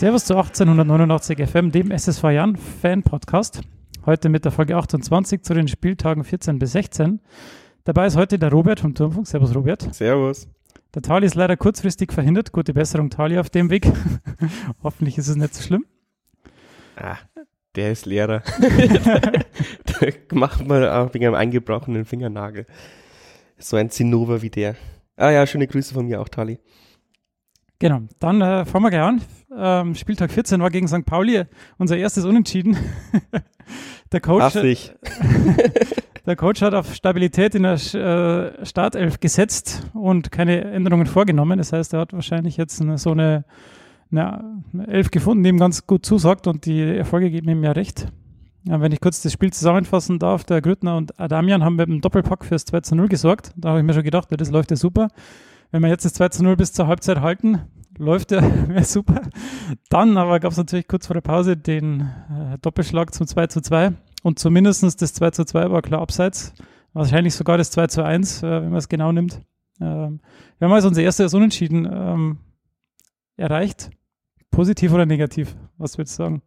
Servus zu 1889 FM, dem SSV Jan Fan Podcast. Heute mit der Folge 28 zu den Spieltagen 14 bis 16. Dabei ist heute der Robert vom Turmfunk. Servus, Robert. Servus. Der Tali ist leider kurzfristig verhindert. Gute Besserung, Tali, auf dem Weg. Hoffentlich ist es nicht so schlimm. Ah, der ist Lehrer. da macht man auch wegen einem eingebrochenen Fingernagel. So ein Zinnober wie der. Ah ja, schöne Grüße von mir auch, Tali. Genau, dann äh, fangen wir gleich an. Ähm, Spieltag 14 war gegen St. Pauli unser erstes Unentschieden. der, Coach, der Coach hat auf Stabilität in der äh, Startelf gesetzt und keine Änderungen vorgenommen. Das heißt, er hat wahrscheinlich jetzt eine, so eine, eine Elf gefunden, die ihm ganz gut zusagt und die Erfolge geben ihm ja recht. Ja, wenn ich kurz das Spiel zusammenfassen darf, der Grüttner und Adamian haben mit dem Doppelpack fürs 2 zu 0 gesorgt. Da habe ich mir schon gedacht, ja, das läuft ja super. Wenn wir jetzt das 2 zu 0 bis zur Halbzeit halten, läuft ja wäre super. Dann aber gab es natürlich kurz vor der Pause den äh, Doppelschlag zum 2 zu 2 und zumindest das 2 zu 2 war klar abseits. Wahrscheinlich sogar das 2 zu 1, äh, wenn man es genau nimmt. Ähm, wir haben also unser erstes Unentschieden ähm, erreicht. Positiv oder negativ? Was würdest du sagen?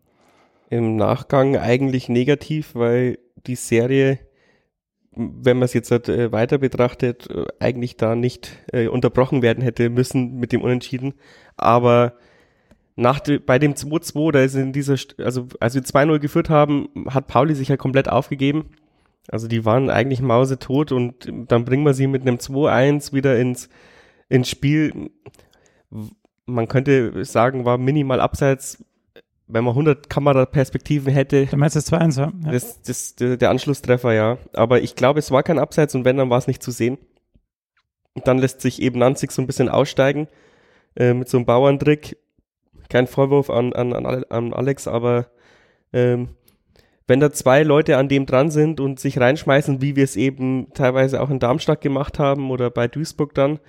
Im Nachgang eigentlich negativ, weil die Serie wenn man es jetzt halt, äh, weiter betrachtet, äh, eigentlich da nicht äh, unterbrochen werden hätte müssen mit dem Unentschieden. Aber nach de, bei dem 2-2, da ist in dieser, also als wir 2-0 geführt haben, hat Pauli sich ja komplett aufgegeben. Also die waren eigentlich mausetot und dann bringen wir sie mit einem 2-1 wieder ins, ins Spiel. Man könnte sagen, war minimal abseits wenn man 100 Kameraperspektiven hätte. Du meinst das 2-1, ja? Das, das, der, der Anschlusstreffer, ja. Aber ich glaube, es war kein Abseits und wenn, dann war es nicht zu sehen. Und dann lässt sich eben Nanzig so ein bisschen aussteigen äh, mit so einem Bauerntrick. Kein Vorwurf an, an, an Alex, aber ähm, wenn da zwei Leute an dem dran sind und sich reinschmeißen, wie wir es eben teilweise auch in Darmstadt gemacht haben oder bei Duisburg dann,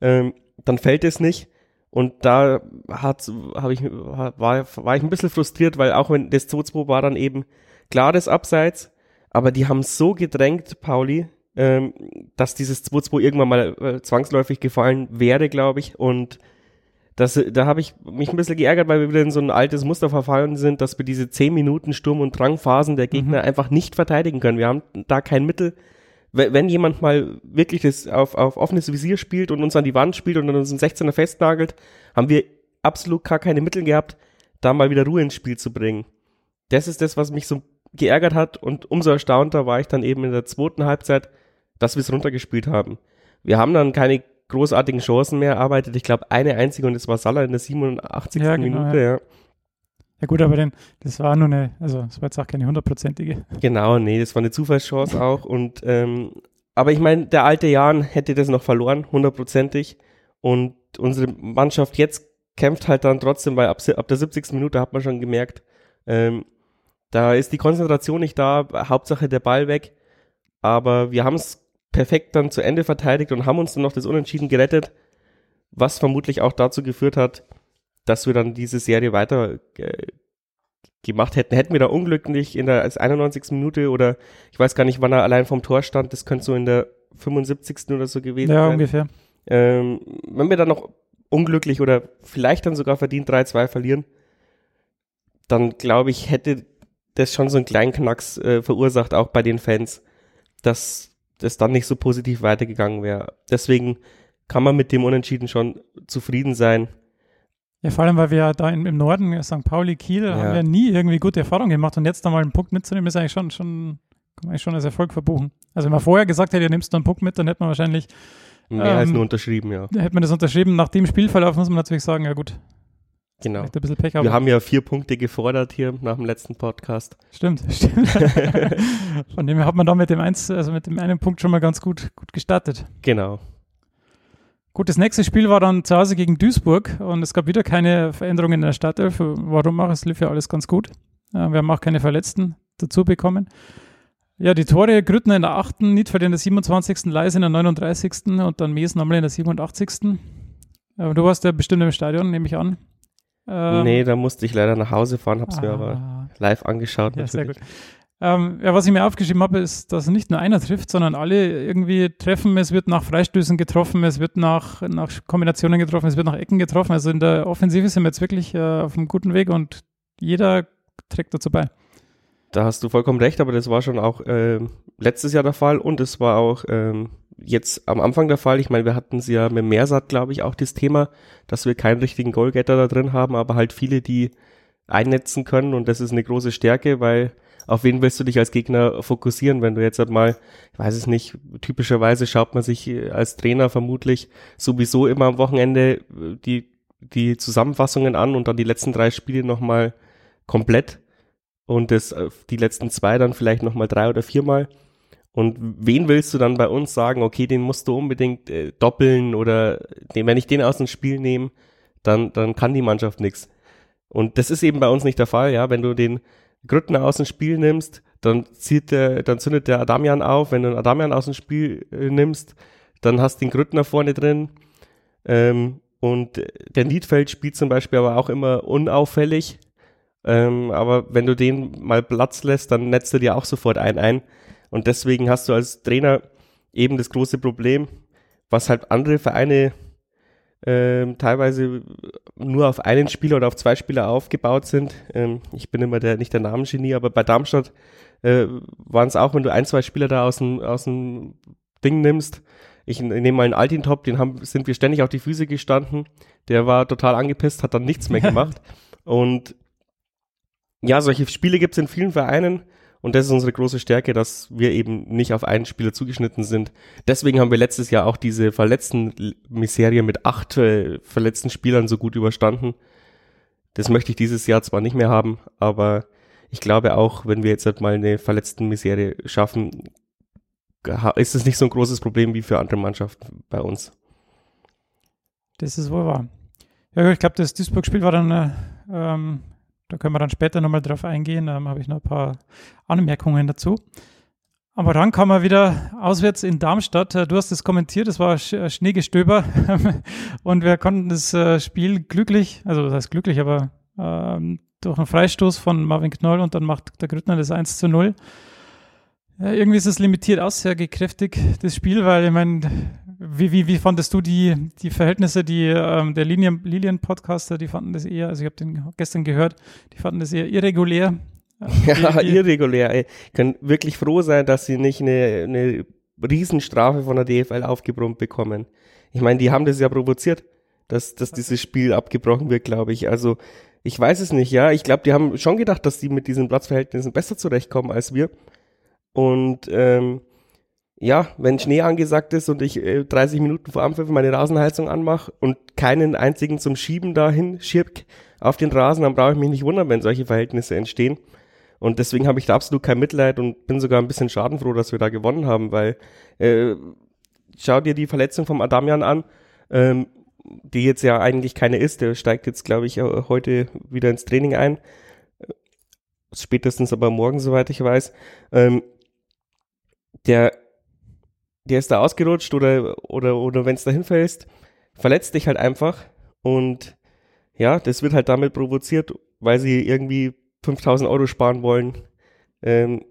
ähm, dann fällt es nicht. Und da hat, hab ich, war, war ich ein bisschen frustriert, weil auch wenn das 2-2 war dann eben klares Abseits, aber die haben so gedrängt, Pauli, ähm, dass dieses 2-2 irgendwann mal äh, zwangsläufig gefallen wäre, glaube ich. Und das, da habe ich mich ein bisschen geärgert, weil wir wieder in so ein altes Muster verfallen sind, dass wir diese 10 Minuten Sturm- und Drangphasen der Gegner mhm. einfach nicht verteidigen können. Wir haben da kein Mittel, wenn jemand mal wirklich das auf, auf offenes Visier spielt und uns an die Wand spielt und uns einen 16er festnagelt, haben wir absolut gar keine Mittel gehabt, da mal wieder Ruhe ins Spiel zu bringen. Das ist das, was mich so geärgert hat und umso erstaunter war ich dann eben in der zweiten Halbzeit, dass wir es runtergespielt haben. Wir haben dann keine großartigen Chancen mehr erarbeitet. Ich glaube, eine einzige und das war Salah in der 87. Ja, genau, Minute, ja. Ja. Gut, aber denn, das war nur eine, also es war jetzt auch keine hundertprozentige. Genau, nee, das war eine Zufallschance auch. Und ähm, aber ich meine, der alte Jan hätte das noch verloren, hundertprozentig. Und unsere Mannschaft jetzt kämpft halt dann trotzdem, weil ab, ab der 70. Minute hat man schon gemerkt, ähm, da ist die Konzentration nicht da, Hauptsache der Ball weg. Aber wir haben es perfekt dann zu Ende verteidigt und haben uns dann noch das Unentschieden gerettet, was vermutlich auch dazu geführt hat, dass wir dann diese Serie weiter äh, gemacht hätten. Hätten wir da unglücklich in der als 91. Minute oder ich weiß gar nicht, wann er allein vom Tor stand, das könnte so in der 75. oder so gewesen ja, sein. Ja, ungefähr. Ähm, wenn wir dann noch unglücklich oder vielleicht dann sogar verdient 3-2 verlieren, dann glaube ich, hätte das schon so einen kleinen Knacks äh, verursacht, auch bei den Fans, dass das dann nicht so positiv weitergegangen wäre. Deswegen kann man mit dem Unentschieden schon zufrieden sein. Ja, vor allem, weil wir ja da in, im Norden, St. Pauli, Kiel, ja. haben wir nie irgendwie gute Erfahrungen gemacht und jetzt da mal einen Punkt mitzunehmen, ist eigentlich schon, schon, kann man eigentlich schon als Erfolg verbuchen. Also wenn man vorher gesagt hätte, ihr nimmst da einen Punkt mit, dann hätte man wahrscheinlich Mehr ähm, als nur unterschrieben, ja. Hätte man das unterschrieben, nach dem Spielverlauf muss man natürlich sagen, ja gut. Genau. Ein bisschen Pech, wir haben ja vier Punkte gefordert hier nach dem letzten Podcast. Stimmt, stimmt. Von dem her hat man da mit dem eins, also mit dem einen Punkt schon mal ganz gut, gut gestartet. Genau. Gut, das nächste Spiel war dann zu Hause gegen Duisburg und es gab wieder keine Veränderungen in der Startelf. Warum auch? Es lief ja alles ganz gut. Wir haben auch keine Verletzten dazu bekommen. Ja, die Tore Grüttner in der 8., Niedfeld in der 27., Leise in der 39. und dann nochmal in der 87. Aber du warst ja bestimmt im Stadion, nehme ich an. Ähm, nee, da musste ich leider nach Hause fahren, hab's ah, mir aber live angeschaut. Ja, sehr gut. Ähm, ja, was ich mir aufgeschrieben habe, ist, dass nicht nur einer trifft, sondern alle irgendwie treffen. Es wird nach Freistößen getroffen, es wird nach, nach Kombinationen getroffen, es wird nach Ecken getroffen. Also in der Offensive sind wir jetzt wirklich äh, auf einem guten Weg und jeder trägt dazu bei. Da hast du vollkommen recht, aber das war schon auch äh, letztes Jahr der Fall und es war auch ähm, jetzt am Anfang der Fall. Ich meine, wir hatten es ja mit Meersat, glaube ich, auch das Thema, dass wir keinen richtigen Goalgetter da drin haben, aber halt viele, die einnetzen können und das ist eine große Stärke, weil auf wen willst du dich als Gegner fokussieren, wenn du jetzt halt mal, ich weiß es nicht, typischerweise schaut man sich äh, als Trainer vermutlich sowieso immer am Wochenende äh, die, die Zusammenfassungen an und dann die letzten drei Spiele nochmal komplett und das, äh, die letzten zwei dann vielleicht nochmal drei oder viermal. Und wen willst du dann bei uns sagen, okay, den musst du unbedingt äh, doppeln oder den, wenn ich den aus dem Spiel nehme, dann, dann kann die Mannschaft nichts. Und das ist eben bei uns nicht der Fall, ja. Wenn du den Grüttner aus dem Spiel nimmst, dann zieht der, dann zündet der Adamian auf. Wenn du den Adamian aus dem Spiel äh, nimmst, dann hast du den Grüttner vorne drin. Ähm, und der Niedfeld spielt zum Beispiel aber auch immer unauffällig. Ähm, aber wenn du den mal Platz lässt, dann netzt er dir auch sofort ein ein. Und deswegen hast du als Trainer eben das große Problem, was halt andere Vereine ähm, teilweise nur auf einen Spieler oder auf zwei Spieler aufgebaut sind. Ähm, ich bin immer der, nicht der Namengenie, aber bei Darmstadt äh, waren es auch, wenn du ein, zwei Spieler da aus dem, aus dem Ding nimmst. Ich, ich nehme mal einen Altintop, den haben, sind wir ständig auf die Füße gestanden. Der war total angepisst, hat dann nichts mehr gemacht. Und ja, solche Spiele gibt es in vielen Vereinen. Und das ist unsere große Stärke, dass wir eben nicht auf einen Spieler zugeschnitten sind. Deswegen haben wir letztes Jahr auch diese verletzten Miserie mit acht äh, verletzten Spielern so gut überstanden. Das möchte ich dieses Jahr zwar nicht mehr haben, aber ich glaube auch, wenn wir jetzt halt mal eine verletzten Miserie schaffen, ist es nicht so ein großes Problem wie für andere Mannschaften bei uns. Das ist wohl wahr. Ja, ich glaube, das Duisburg-Spiel war dann äh, ähm, da können wir dann später nochmal drauf eingehen. Da ähm, habe ich noch ein paar Anmerkungen dazu. Aber dann kam er wieder auswärts in Darmstadt. Äh, du hast es kommentiert, es war äh, Schneegestöber und wir konnten das äh, Spiel glücklich, also das heißt glücklich, aber ähm, durch einen Freistoß von Marvin Knoll und dann macht der Grüttner das 1 zu 0. Ja, irgendwie ist es limitiert aussagekräftig, das Spiel, weil ich meine, wie, wie, wie fandest du die, die Verhältnisse, die ähm, der Lilien-Podcaster, die fanden das eher, also ich habe den gestern gehört, die fanden das eher irregulär. Ja, die, irregulär. Ey. Können wirklich froh sein, dass sie nicht eine, eine Riesenstrafe von der DFL aufgebrummt bekommen. Ich meine, die haben das ja provoziert, dass, dass dieses Spiel abgebrochen wird, glaube ich. Also ich weiß es nicht, ja. Ich glaube, die haben schon gedacht, dass die mit diesen Platzverhältnissen besser zurechtkommen als wir. Und ähm, ja, wenn Schnee angesagt ist und ich äh, 30 Minuten vor Anpfiff meine Rasenheizung anmache und keinen einzigen zum Schieben dahin schirk auf den Rasen, dann brauche ich mich nicht wundern, wenn solche Verhältnisse entstehen. Und deswegen habe ich da absolut kein Mitleid und bin sogar ein bisschen schadenfroh, dass wir da gewonnen haben, weil äh, schau dir die Verletzung vom Adamian an, ähm, die jetzt ja eigentlich keine ist. Der steigt jetzt, glaube ich, heute wieder ins Training ein. Spätestens aber morgen, soweit ich weiß. Ähm, der der ist da ausgerutscht oder, oder, oder wenn es da hinfällst, verletzt dich halt einfach und ja, das wird halt damit provoziert, weil sie irgendwie 5000 Euro sparen wollen. Ähm,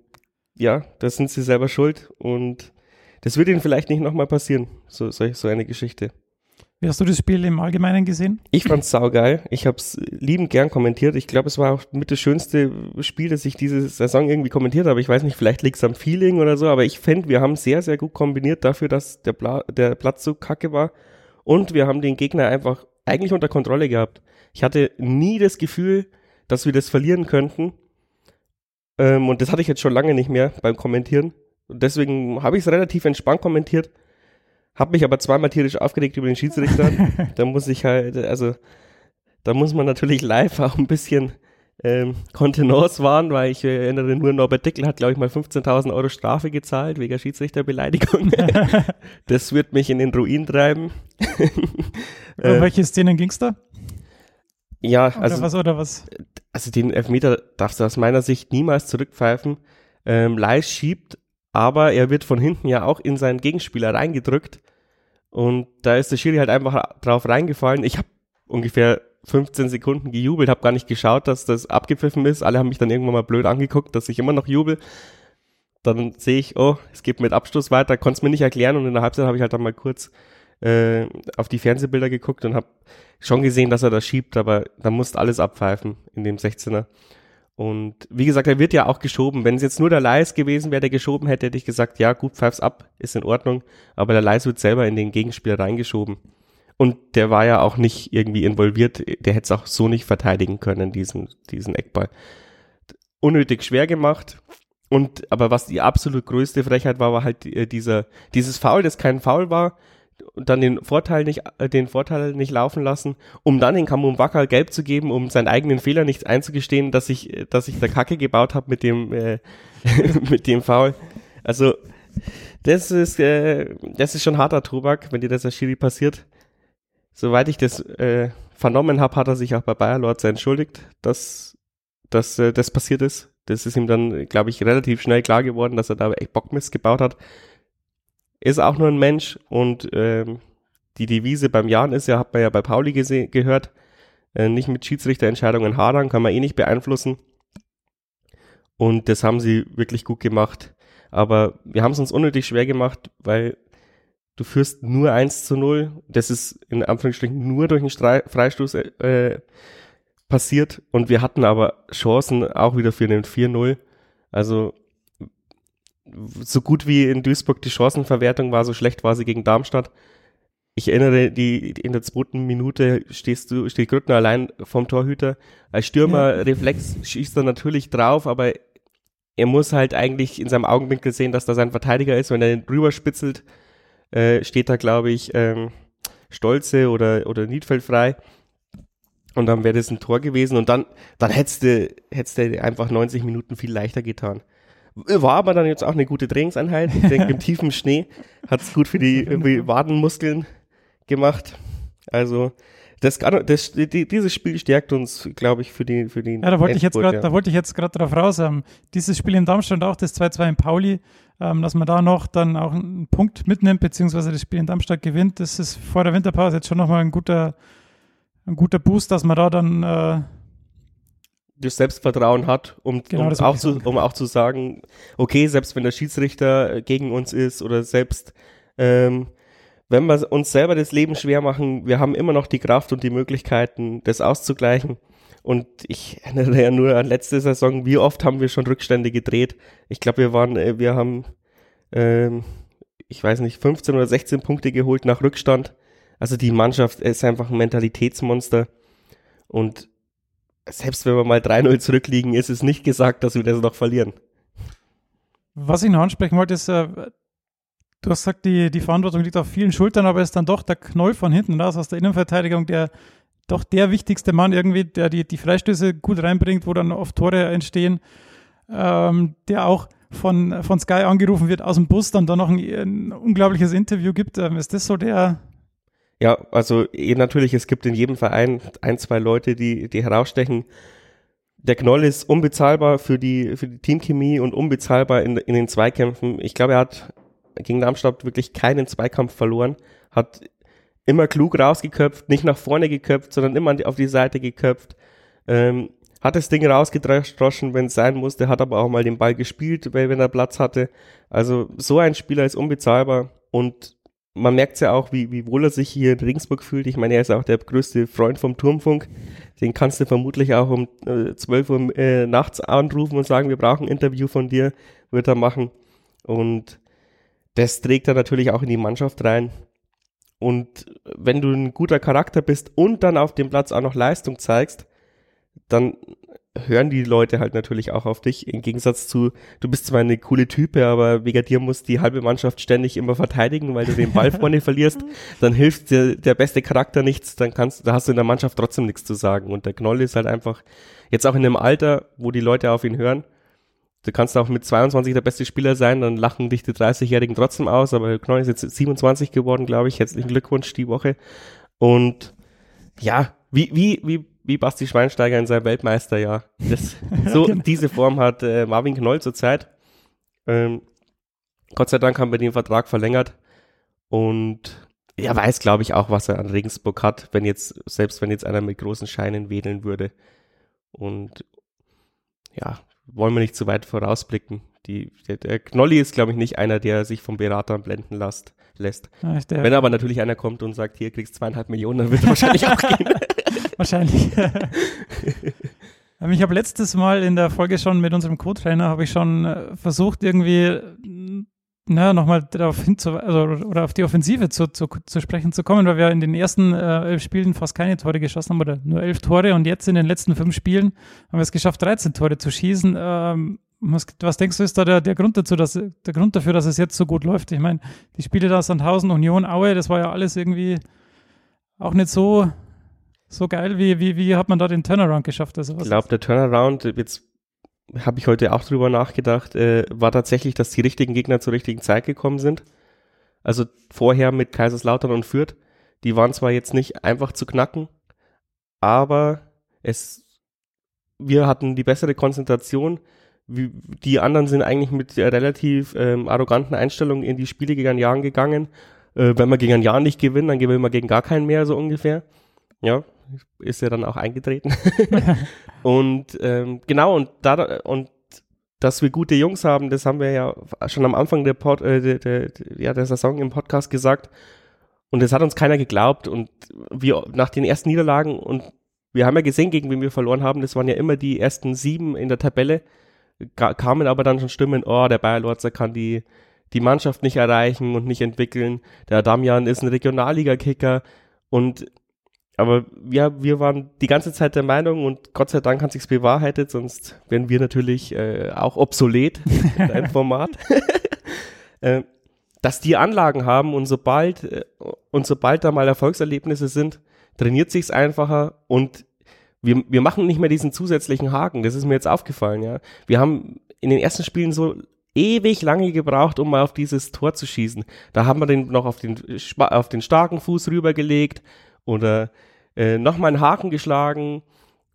ja, das sind sie selber schuld und das wird ihnen vielleicht nicht nochmal passieren, so, so, so eine Geschichte. Wie hast du das Spiel im Allgemeinen gesehen? Ich fand's saugeil. Ich hab's liebend gern kommentiert. Ich glaube, es war auch mit das schönste Spiel, das ich diese Saison irgendwie kommentiert habe. Ich weiß nicht, vielleicht liegt's am Feeling oder so, aber ich finde, wir haben sehr, sehr gut kombiniert dafür, dass der, Pla der Platz so kacke war. Und wir haben den Gegner einfach eigentlich unter Kontrolle gehabt. Ich hatte nie das Gefühl, dass wir das verlieren könnten. Ähm, und das hatte ich jetzt schon lange nicht mehr beim Kommentieren. Deswegen habe ich es relativ entspannt kommentiert. Hab mich aber zweimal tierisch aufgeregt über den Schiedsrichter. da muss ich halt, also, da muss man natürlich live auch ein bisschen ähm, Kontenance wahren, weil ich erinnere nur, Norbert Dickel hat, glaube ich, mal 15.000 Euro Strafe gezahlt wegen Schiedsrichterbeleidigung. das wird mich in den Ruin treiben. um äh, welche Szenen ging's da? Ja, also, oder was, oder was? Also den Elfmeter darfst du aus meiner Sicht niemals zurückpfeifen. Ähm, Leis schiebt aber er wird von hinten ja auch in seinen Gegenspieler reingedrückt und da ist der Schiri halt einfach drauf reingefallen. Ich habe ungefähr 15 Sekunden gejubelt, habe gar nicht geschaut, dass das abgepfiffen ist. Alle haben mich dann irgendwann mal blöd angeguckt, dass ich immer noch jubel. Dann sehe ich, oh, es geht mit Abstoß weiter, konnte es mir nicht erklären und in der Halbzeit habe ich halt dann mal kurz äh, auf die Fernsehbilder geguckt und habe schon gesehen, dass er das schiebt, aber da musst alles abpfeifen in dem 16er. Und wie gesagt, er wird ja auch geschoben. Wenn es jetzt nur der Leis gewesen wäre, der geschoben hätte, hätte ich gesagt, ja gut, pfeif's ab, ist in Ordnung. Aber der Leis wird selber in den Gegenspieler reingeschoben. Und der war ja auch nicht irgendwie involviert. Der hätte es auch so nicht verteidigen können, diesen, diesen Eckball. Unnötig schwer gemacht. Und, aber was die absolut größte Frechheit war, war halt äh, dieser, dieses Foul, das kein Foul war, und dann den Vorteil nicht, äh, den Vorteil nicht laufen lassen, um dann den Kamun Wacker gelb zu geben, um seinen eigenen Fehler nicht einzugestehen, dass ich, dass ich da Kacke gebaut habe mit dem, äh, mit dem Foul. Also, das ist, äh, das ist schon harter Tobak, wenn dir das als Schiri passiert. Soweit ich das äh, vernommen habe, hat er sich auch bei Bayer Lords entschuldigt, dass, dass äh, das passiert ist. Das ist ihm dann, glaube ich, relativ schnell klar geworden, dass er da echt Bockmist gebaut hat ist auch nur ein Mensch und ähm, die Devise beim Jan ist ja, hat man ja bei Pauli gehört, äh, nicht mit Schiedsrichterentscheidungen hadern, kann man eh nicht beeinflussen. Und das haben sie wirklich gut gemacht. Aber wir haben es uns unnötig schwer gemacht, weil du führst nur 1 zu 0. Das ist in Anführungsstrichen nur durch einen Freistoß äh, passiert. Und wir hatten aber Chancen auch wieder für den 4-0. Also so gut wie in Duisburg die Chancenverwertung war, so schlecht war sie gegen Darmstadt. Ich erinnere, die, in der zweiten Minute stehst du, steht Grüttner allein vom Torhüter. Als Stürmer ja. Reflex schießt er natürlich drauf, aber er muss halt eigentlich in seinem Augenwinkel sehen, dass da sein Verteidiger ist. Wenn er den rüberspitzelt, äh, steht da, glaube ich, ähm, Stolze oder, oder Niedfeld frei. Und dann wäre das ein Tor gewesen und dann, dann hättest du, hättest du einfach 90 Minuten viel leichter getan. War aber dann jetzt auch eine gute Trainingseinheit. Ich denke, im tiefen Schnee hat es gut für die Wadenmuskeln gemacht. Also das, das, die, dieses Spiel stärkt uns, glaube ich, für die für die. Ja, da wollte ich jetzt gerade, ja. da wollte ich jetzt gerade drauf raus. Ähm, dieses Spiel in Darmstadt auch das 2-2 in Pauli, ähm, dass man da noch dann auch einen Punkt mitnimmt beziehungsweise das Spiel in Darmstadt gewinnt, das ist vor der Winterpause jetzt schon nochmal ein guter ein guter Boost, dass man da dann äh, das Selbstvertrauen hat, um, genau, um, auch zu, um auch zu sagen, okay, selbst wenn der Schiedsrichter gegen uns ist oder selbst ähm, wenn wir uns selber das Leben schwer machen, wir haben immer noch die Kraft und die Möglichkeiten, das auszugleichen. Und ich erinnere ja nur an letzte Saison, wie oft haben wir schon Rückstände gedreht. Ich glaube, wir waren, äh, wir haben, ähm, ich weiß nicht, 15 oder 16 Punkte geholt nach Rückstand. Also die Mannschaft ist einfach ein Mentalitätsmonster. Und selbst wenn wir mal 3-0 zurückliegen, ist es nicht gesagt, dass wir das noch verlieren. Was ich noch ansprechen wollte, ist, äh, du hast gesagt, die, die Verantwortung liegt auf vielen Schultern, aber ist dann doch der Knoll von hinten raus aus der Innenverteidigung, der doch der wichtigste Mann irgendwie, der die, die Freistöße gut reinbringt, wo dann oft Tore entstehen, ähm, der auch von, von Sky angerufen wird aus dem Bus, dann da noch ein, ein unglaubliches Interview gibt. Ähm, ist das so der, ja, also eh, natürlich, es gibt in jedem Verein ein, zwei Leute, die, die herausstechen. Der Knoll ist unbezahlbar für die, für die Teamchemie und unbezahlbar in, in den Zweikämpfen. Ich glaube, er hat gegen Darmstadt wirklich keinen Zweikampf verloren, hat immer klug rausgeköpft, nicht nach vorne geköpft, sondern immer auf die Seite geköpft. Ähm, hat das Ding rausgedroschen, wenn es sein musste, hat aber auch mal den Ball gespielt, wenn er Platz hatte. Also so ein Spieler ist unbezahlbar und man merkt ja auch, wie, wie wohl er sich hier in Regensburg fühlt. Ich meine, er ist auch der größte Freund vom Turmfunk. Den kannst du vermutlich auch um äh, 12 Uhr äh, nachts anrufen und sagen, wir brauchen ein Interview von dir, wird er machen. Und das trägt er natürlich auch in die Mannschaft rein. Und wenn du ein guter Charakter bist und dann auf dem Platz auch noch Leistung zeigst, dann hören die Leute halt natürlich auch auf dich. Im Gegensatz zu, du bist zwar eine coole Type, aber wegen dir muss die halbe Mannschaft ständig immer verteidigen, weil du den Ball vorne verlierst. Dann hilft dir der beste Charakter nichts, dann kannst, da hast du in der Mannschaft trotzdem nichts zu sagen. Und der Knoll ist halt einfach, jetzt auch in einem Alter, wo die Leute auf ihn hören. Du kannst auch mit 22 der beste Spieler sein, dann lachen dich die 30-Jährigen trotzdem aus, aber Knoll ist jetzt 27 geworden, glaube ich. Herzlichen Glückwunsch die Woche. Und ja, wie, wie, wie wie Basti Schweinsteiger in seinem Weltmeisterjahr. Das, so genau. diese Form hat äh, Marvin Knoll zurzeit. Ähm, Gott sei Dank haben wir den Vertrag verlängert und er weiß, glaube ich, auch, was er an Regensburg hat, wenn jetzt, selbst wenn jetzt einer mit großen Scheinen wedeln würde. Und ja, wollen wir nicht zu weit vorausblicken. Die, der, der Knolli ist, glaube ich, nicht einer, der sich vom Beratern blenden lässt. lässt. Ja, Wenn aber natürlich einer kommt und sagt, hier kriegst zweieinhalb Millionen, dann wird er wahrscheinlich auch gehen. wahrscheinlich. ich habe letztes Mal in der Folge schon mit unserem Co-Trainer habe ich schon äh, versucht, irgendwie na, nochmal darauf hinzu, also, oder auf die Offensive zu, zu, zu sprechen zu kommen, weil wir in den ersten äh, elf Spielen fast keine Tore geschossen haben oder nur elf Tore und jetzt in den letzten fünf Spielen haben wir es geschafft, 13 Tore zu schießen. Ähm, was, was, denkst du, ist da der, der Grund dazu, dass der Grund dafür, dass es jetzt so gut läuft? Ich meine, die Spiele da Sandhausen, Union, Aue, das war ja alles irgendwie auch nicht so, so geil. Wie, wie, wie hat man da den Turnaround geschafft? Also, ich glaube, der Turnaround, jetzt habe ich heute auch drüber nachgedacht, äh, war tatsächlich, dass die richtigen Gegner zur richtigen Zeit gekommen sind. Also vorher mit Kaiserslautern und Fürth, die waren zwar jetzt nicht einfach zu knacken, aber es, wir hatten die bessere Konzentration. Die anderen sind eigentlich mit relativ ähm, arroganten Einstellungen in die Spiele gegen Jahren gegangen. Äh, wenn wir gegen ein Jahr nicht gewinnen, dann gewinnen wir gegen gar keinen mehr, so ungefähr. Ja, ist ja dann auch eingetreten. und ähm, genau, und da und dass wir gute Jungs haben, das haben wir ja schon am Anfang der, Pod, äh, der, der, ja, der Saison im Podcast gesagt. Und das hat uns keiner geglaubt. Und wir nach den ersten Niederlagen, und wir haben ja gesehen, gegen wen wir verloren haben, das waren ja immer die ersten sieben in der Tabelle, kamen aber dann schon Stimmen, oh, der Bayer Lorzer kann die, die Mannschaft nicht erreichen und nicht entwickeln. Der Damian ist ein Regionalliga-Kicker. Und aber ja, wir waren die ganze Zeit der Meinung und Gott sei Dank hat sich's bewahrheitet, sonst wären wir natürlich äh, auch obsolet in einem Format. äh, dass die Anlagen haben und sobald äh, und sobald da mal Erfolgserlebnisse sind, trainiert sich's einfacher und wir, wir machen nicht mehr diesen zusätzlichen Haken. Das ist mir jetzt aufgefallen, ja. Wir haben in den ersten Spielen so ewig lange gebraucht, um mal auf dieses Tor zu schießen. Da haben wir den noch auf den, auf den starken Fuß rübergelegt oder äh, nochmal einen Haken geschlagen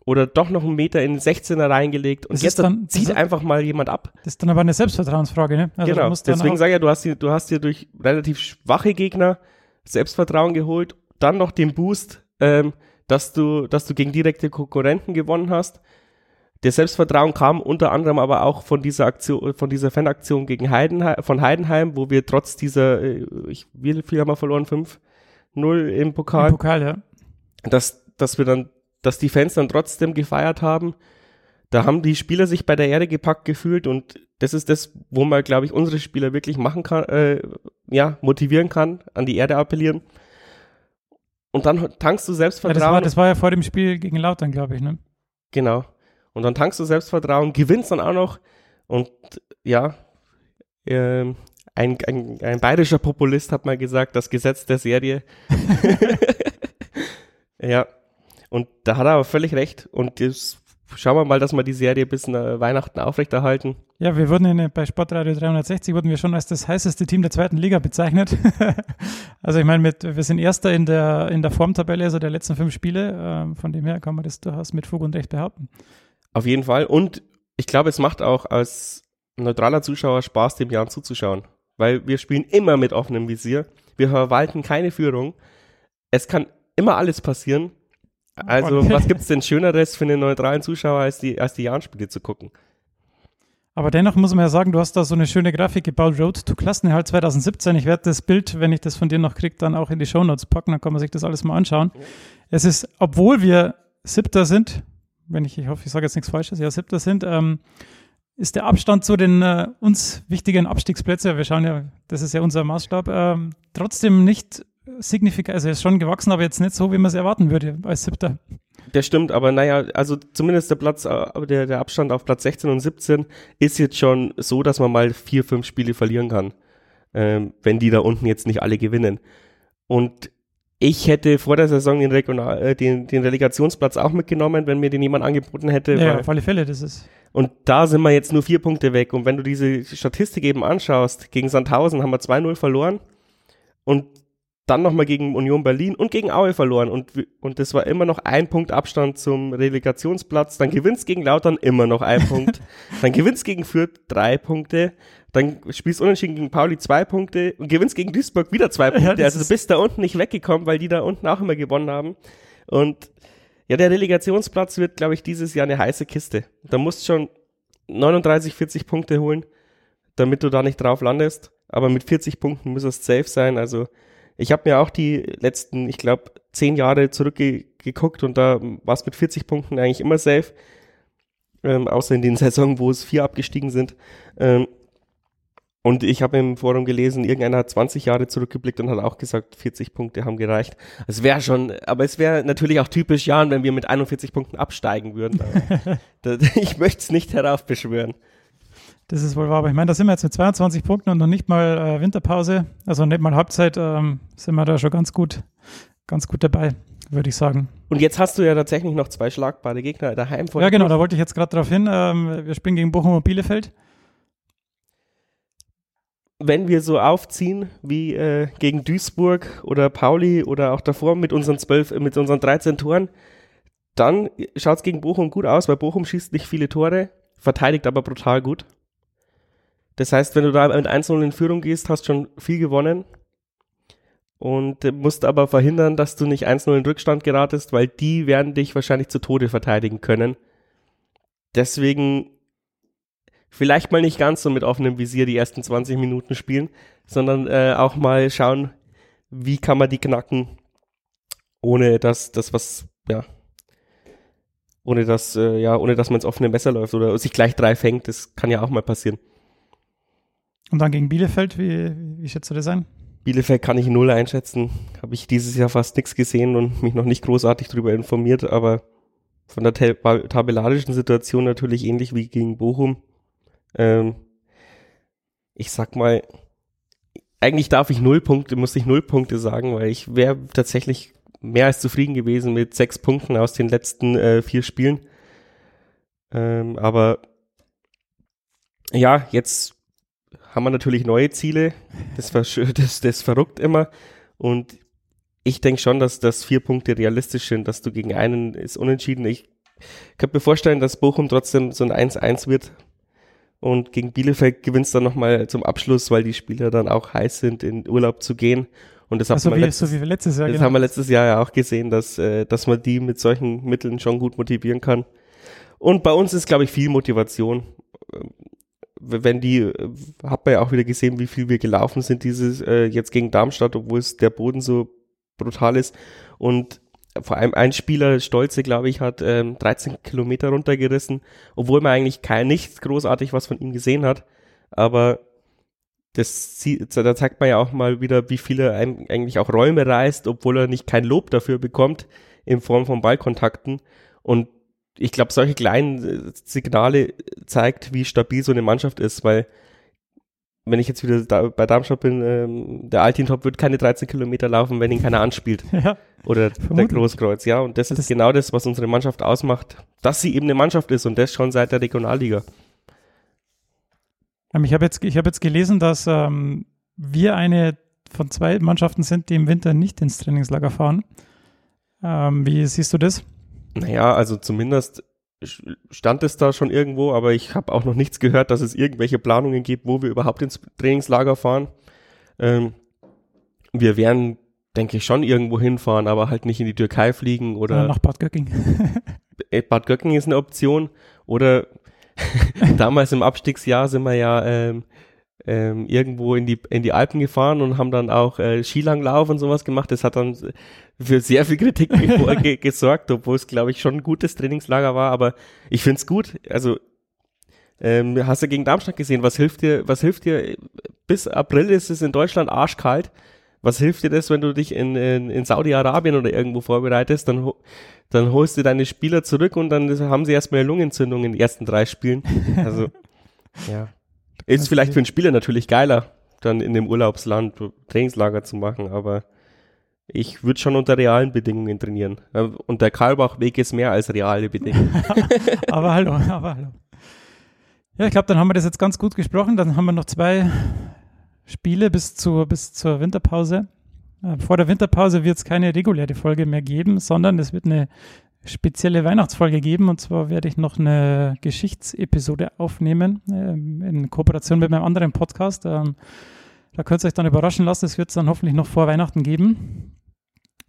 oder doch noch einen Meter in den 16er reingelegt und das jetzt dann, zieht einfach mal jemand ab. Das ist dann aber eine Selbstvertrauensfrage, ne? Also genau, deswegen sage ich ja, du hast, dir, du hast dir durch relativ schwache Gegner Selbstvertrauen geholt, dann noch den Boost, ähm, dass du, dass du gegen direkte Konkurrenten gewonnen hast. Der Selbstvertrauen kam unter anderem aber auch von dieser Aktion, von dieser Fanaktion gegen Heidenheim, von Heidenheim, wo wir trotz dieser, äh, ich, wie viel haben wir verloren? Fünf? 0 im Pokal. Im Pokal, ja. Dass, dass wir dann, dass die Fans dann trotzdem gefeiert haben. Da haben die Spieler sich bei der Erde gepackt gefühlt und das ist das, wo man, glaube ich, unsere Spieler wirklich machen kann, äh, ja, motivieren kann, an die Erde appellieren. Und dann tankst du Selbstvertrauen. Ja, das, war, das war ja vor dem Spiel gegen Lautern, glaube ich, ne? Genau. Und dann tankst du Selbstvertrauen, gewinnst dann auch noch und ja, ähm, ein, ein, ein bayerischer Populist hat mal gesagt, das Gesetz der Serie. ja, und da hat er aber völlig recht. Und jetzt schauen wir mal, dass wir die Serie bis nach Weihnachten aufrechterhalten. Ja, wir wurden in, bei Sportradio 360 wurden wir schon als das heißeste Team der zweiten Liga bezeichnet. also ich meine, mit, wir sind Erster in der, in der Formtabelle, also der letzten fünf Spiele. Äh, von dem her kann man das durchaus mit Fug und Recht behaupten. Auf jeden Fall. Und ich glaube, es macht auch als neutraler Zuschauer Spaß, dem Jahren zuzuschauen weil wir spielen immer mit offenem Visier. Wir verwalten keine Führung. Es kann immer alles passieren. Also, okay. was gibt's denn Schöneres für einen neutralen Zuschauer, als die, als die Jahrenspiele zu gucken? Aber dennoch muss man ja sagen, du hast da so eine schöne Grafik gebaut, Road to Klassenerhalt 2017. Ich werde das Bild, wenn ich das von dir noch kriege, dann auch in die Shownotes packen, dann kann man sich das alles mal anschauen. Ja. Es ist, obwohl wir Siebter sind, wenn ich, ich hoffe, ich sage jetzt nichts Falsches, ja, Siebter sind, ähm, ist der Abstand zu den äh, uns wichtigen Abstiegsplätzen, wir schauen ja, das ist ja unser Maßstab, ähm, trotzdem nicht signifikant, also er ist schon gewachsen, aber jetzt nicht so, wie man es erwarten würde als Siebter. Der stimmt, aber naja, also zumindest der Platz, äh, der, der Abstand auf Platz 16 und 17 ist jetzt schon so, dass man mal vier, fünf Spiele verlieren kann, ähm, wenn die da unten jetzt nicht alle gewinnen. Und ich hätte vor der Saison den, Regional, äh, den, den Relegationsplatz auch mitgenommen, wenn mir den jemand angeboten hätte. Ja, auf alle Fälle, das ist. Und da sind wir jetzt nur vier Punkte weg. Und wenn du diese Statistik eben anschaust, gegen Sandhausen haben wir 2-0 verloren. Und dann nochmal gegen Union Berlin und gegen Aue verloren und, und das war immer noch ein Punkt Abstand zum Relegationsplatz. Dann gewinnst gegen Lautern immer noch ein Punkt. Dann gewinnst gegen Fürth drei Punkte. Dann spielst unentschieden gegen Pauli zwei Punkte und gewinnst gegen Duisburg wieder zwei Punkte. Ja, also du bist da unten nicht weggekommen, weil die da unten auch immer gewonnen haben. Und ja, der Relegationsplatz wird, glaube ich, dieses Jahr eine heiße Kiste. Da musst schon 39, 40 Punkte holen, damit du da nicht drauf landest. Aber mit 40 Punkten muss es safe sein. Also ich habe mir auch die letzten, ich glaube, zehn Jahre zurückgeguckt und da war es mit 40 Punkten eigentlich immer safe. Ähm, außer in den Saisonen, wo es vier abgestiegen sind. Ähm, und ich habe im Forum gelesen, irgendeiner hat 20 Jahre zurückgeblickt und hat auch gesagt, 40 Punkte haben gereicht. Es wäre schon, aber es wäre natürlich auch typisch Jan, wenn wir mit 41 Punkten absteigen würden. ich möchte es nicht heraufbeschwören. Das ist wohl wahr, aber ich meine, da sind wir jetzt mit 22 Punkten und noch nicht mal äh, Winterpause, also nicht mal Halbzeit, ähm, sind wir da schon ganz gut, ganz gut dabei, würde ich sagen. Und jetzt hast du ja tatsächlich noch zwei schlagbare Gegner daheim vor Ja, genau, da wollte ich jetzt gerade darauf hin. Ähm, wir spielen gegen Bochum und Bielefeld. Wenn wir so aufziehen wie äh, gegen Duisburg oder Pauli oder auch davor mit unseren zwölf, mit unseren 13 Toren, dann schaut es gegen Bochum gut aus, weil Bochum schießt nicht viele Tore, verteidigt aber brutal gut. Das heißt, wenn du da mit 1-0 in Führung gehst, hast schon viel gewonnen und musst aber verhindern, dass du nicht 1-0 in Rückstand geratest, weil die werden dich wahrscheinlich zu Tode verteidigen können. Deswegen vielleicht mal nicht ganz so mit offenem Visier die ersten 20 Minuten spielen, sondern äh, auch mal schauen, wie kann man die knacken, ohne dass das was, ja, ohne dass, äh, ja, ohne dass man ins offene Messer läuft oder sich gleich drei fängt, das kann ja auch mal passieren. Und dann gegen Bielefeld, wie, wie schätzt du das ein? Bielefeld kann ich null einschätzen. Habe ich dieses Jahr fast nichts gesehen und mich noch nicht großartig darüber informiert, aber von der tabellarischen Situation natürlich ähnlich wie gegen Bochum. Ähm, ich sag mal, eigentlich darf ich null Punkte, muss ich null Punkte sagen, weil ich wäre tatsächlich mehr als zufrieden gewesen mit sechs Punkten aus den letzten äh, vier Spielen. Ähm, aber ja, jetzt haben wir natürlich neue Ziele. Das, das, das verrückt immer. Und ich denke schon, dass das vier Punkte realistisch sind, dass du gegen einen ist unentschieden. Ich könnte mir vorstellen, dass Bochum trotzdem so ein 1-1 wird. Und gegen Bielefeld gewinnst dann nochmal zum Abschluss, weil die Spieler dann auch heiß sind, in Urlaub zu gehen. Und das, also wie, letztes, so wie letztes Jahr. Das genau. haben wir letztes Jahr ja auch gesehen, dass, äh, dass man die mit solchen Mitteln schon gut motivieren kann. Und bei uns ist, glaube ich, viel Motivation wenn die, äh, hat man ja auch wieder gesehen, wie viel wir gelaufen sind dieses äh, jetzt gegen Darmstadt, obwohl es der Boden so brutal ist. Und vor allem ein Spieler, Stolze, glaube ich, hat ähm, 13 Kilometer runtergerissen, obwohl man eigentlich kein nichts großartig was von ihm gesehen hat. Aber das da zeigt man ja auch mal wieder, wie viel er eigentlich auch Räume reißt, obwohl er nicht kein Lob dafür bekommt in Form von Ballkontakten. Und ich glaube, solche kleinen äh, Signale zeigt, wie stabil so eine Mannschaft ist, weil wenn ich jetzt wieder da, bei Darmstadt bin, ähm, der Altintop wird keine 13 Kilometer laufen, wenn ihn keiner anspielt. Ja, Oder vermutlich. der Großkreuz, ja. Und das ist das genau das, was unsere Mannschaft ausmacht, dass sie eben eine Mannschaft ist und das schon seit der Regionalliga. Ähm, ich habe jetzt, hab jetzt gelesen, dass ähm, wir eine von zwei Mannschaften sind, die im Winter nicht ins Trainingslager fahren. Ähm, wie siehst du das? Naja, also zumindest stand es da schon irgendwo, aber ich habe auch noch nichts gehört, dass es irgendwelche Planungen gibt, wo wir überhaupt ins Trainingslager fahren. Ähm, wir werden, denke ich, schon irgendwo hinfahren, aber halt nicht in die Türkei fliegen oder. Ja, nach Bad Göcking. Äh, Bad Göcking ist eine Option. Oder damals im Abstiegsjahr sind wir ja ähm, ähm, irgendwo in die, in die Alpen gefahren und haben dann auch äh, Skilanglauf und sowas gemacht. Das hat dann für sehr viel Kritik ge gesorgt, obwohl es, glaube ich, schon ein gutes Trainingslager war. Aber ich finde es gut. Also ähm, hast du gegen Darmstadt gesehen, was hilft dir, was hilft dir, bis April ist es in Deutschland arschkalt. Was hilft dir das, wenn du dich in, in, in Saudi-Arabien oder irgendwo vorbereitest? Dann, dann holst du deine Spieler zurück und dann haben sie erstmal eine Lungenentzündung in den ersten drei Spielen. Also, ja. Ist vielleicht für einen Spieler natürlich geiler, dann in dem Urlaubsland Trainingslager zu machen, aber ich würde schon unter realen Bedingungen trainieren. Und der Karlbach-Weg ist mehr als reale Bedingungen. aber hallo, aber hallo. Ja, ich glaube, dann haben wir das jetzt ganz gut gesprochen. Dann haben wir noch zwei Spiele bis zur, bis zur Winterpause. Äh, vor der Winterpause wird es keine reguläre Folge mehr geben, sondern es wird eine spezielle Weihnachtsfolge geben. Und zwar werde ich noch eine Geschichtsepisode aufnehmen ähm, in Kooperation mit meinem anderen Podcast. Ähm, da könnt ihr euch dann überraschen lassen. Es wird es dann hoffentlich noch vor Weihnachten geben.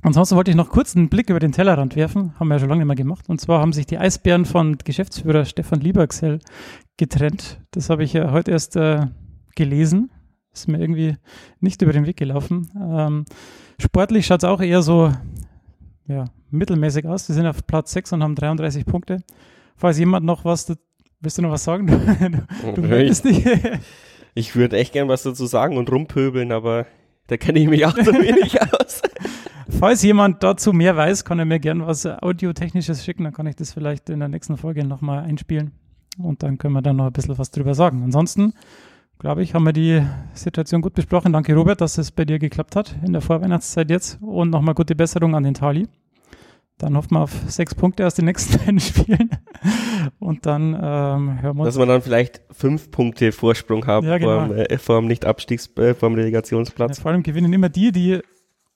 Ansonsten wollte ich noch kurz einen Blick über den Tellerrand werfen. Haben wir ja schon lange nicht mehr gemacht. Und zwar haben sich die Eisbären von Geschäftsführer Stefan Liebergsell getrennt. Das habe ich ja heute erst äh, gelesen. Ist mir irgendwie nicht über den Weg gelaufen. Ähm, sportlich schaut es auch eher so ja, mittelmäßig aus. Die sind auf Platz 6 und haben 33 Punkte. Falls jemand noch was, willst du noch was sagen? Du, du ich, dich. ich würde echt gern was dazu sagen und rumpöbeln, aber da kenne ich mich auch so wenig aus. Falls jemand dazu mehr weiß, kann er mir gern was Audiotechnisches schicken, dann kann ich das vielleicht in der nächsten Folge nochmal einspielen. Und dann können wir dann noch ein bisschen was drüber sagen. Ansonsten, glaube ich, haben wir die Situation gut besprochen. Danke, Robert, dass es bei dir geklappt hat in der Vorweihnachtszeit jetzt. Und nochmal gute Besserung an den Tali. Dann hoffen wir auf sechs Punkte aus den nächsten beiden Spielen. Und dann ähm, hören wir uns. Dass wir dann vielleicht fünf Punkte Vorsprung haben ja, genau. vor, dem, äh, vor dem Nicht-Abstiegs-, äh, vor dem Relegationsplatz. Ja, vor allem gewinnen immer die, die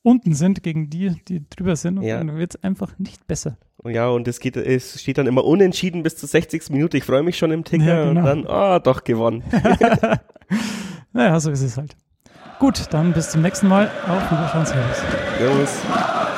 unten sind gegen die, die drüber sind. Und ja. dann wird es einfach nicht besser. Ja, und es, geht, es steht dann immer unentschieden bis zur 60. Minute. Ich freue mich schon im Ticker ja, genau. und dann, ah, oh, doch gewonnen. naja, so ist es halt. Gut, dann bis zum nächsten Mal. Auf Wiederschauen. Servus. Servus.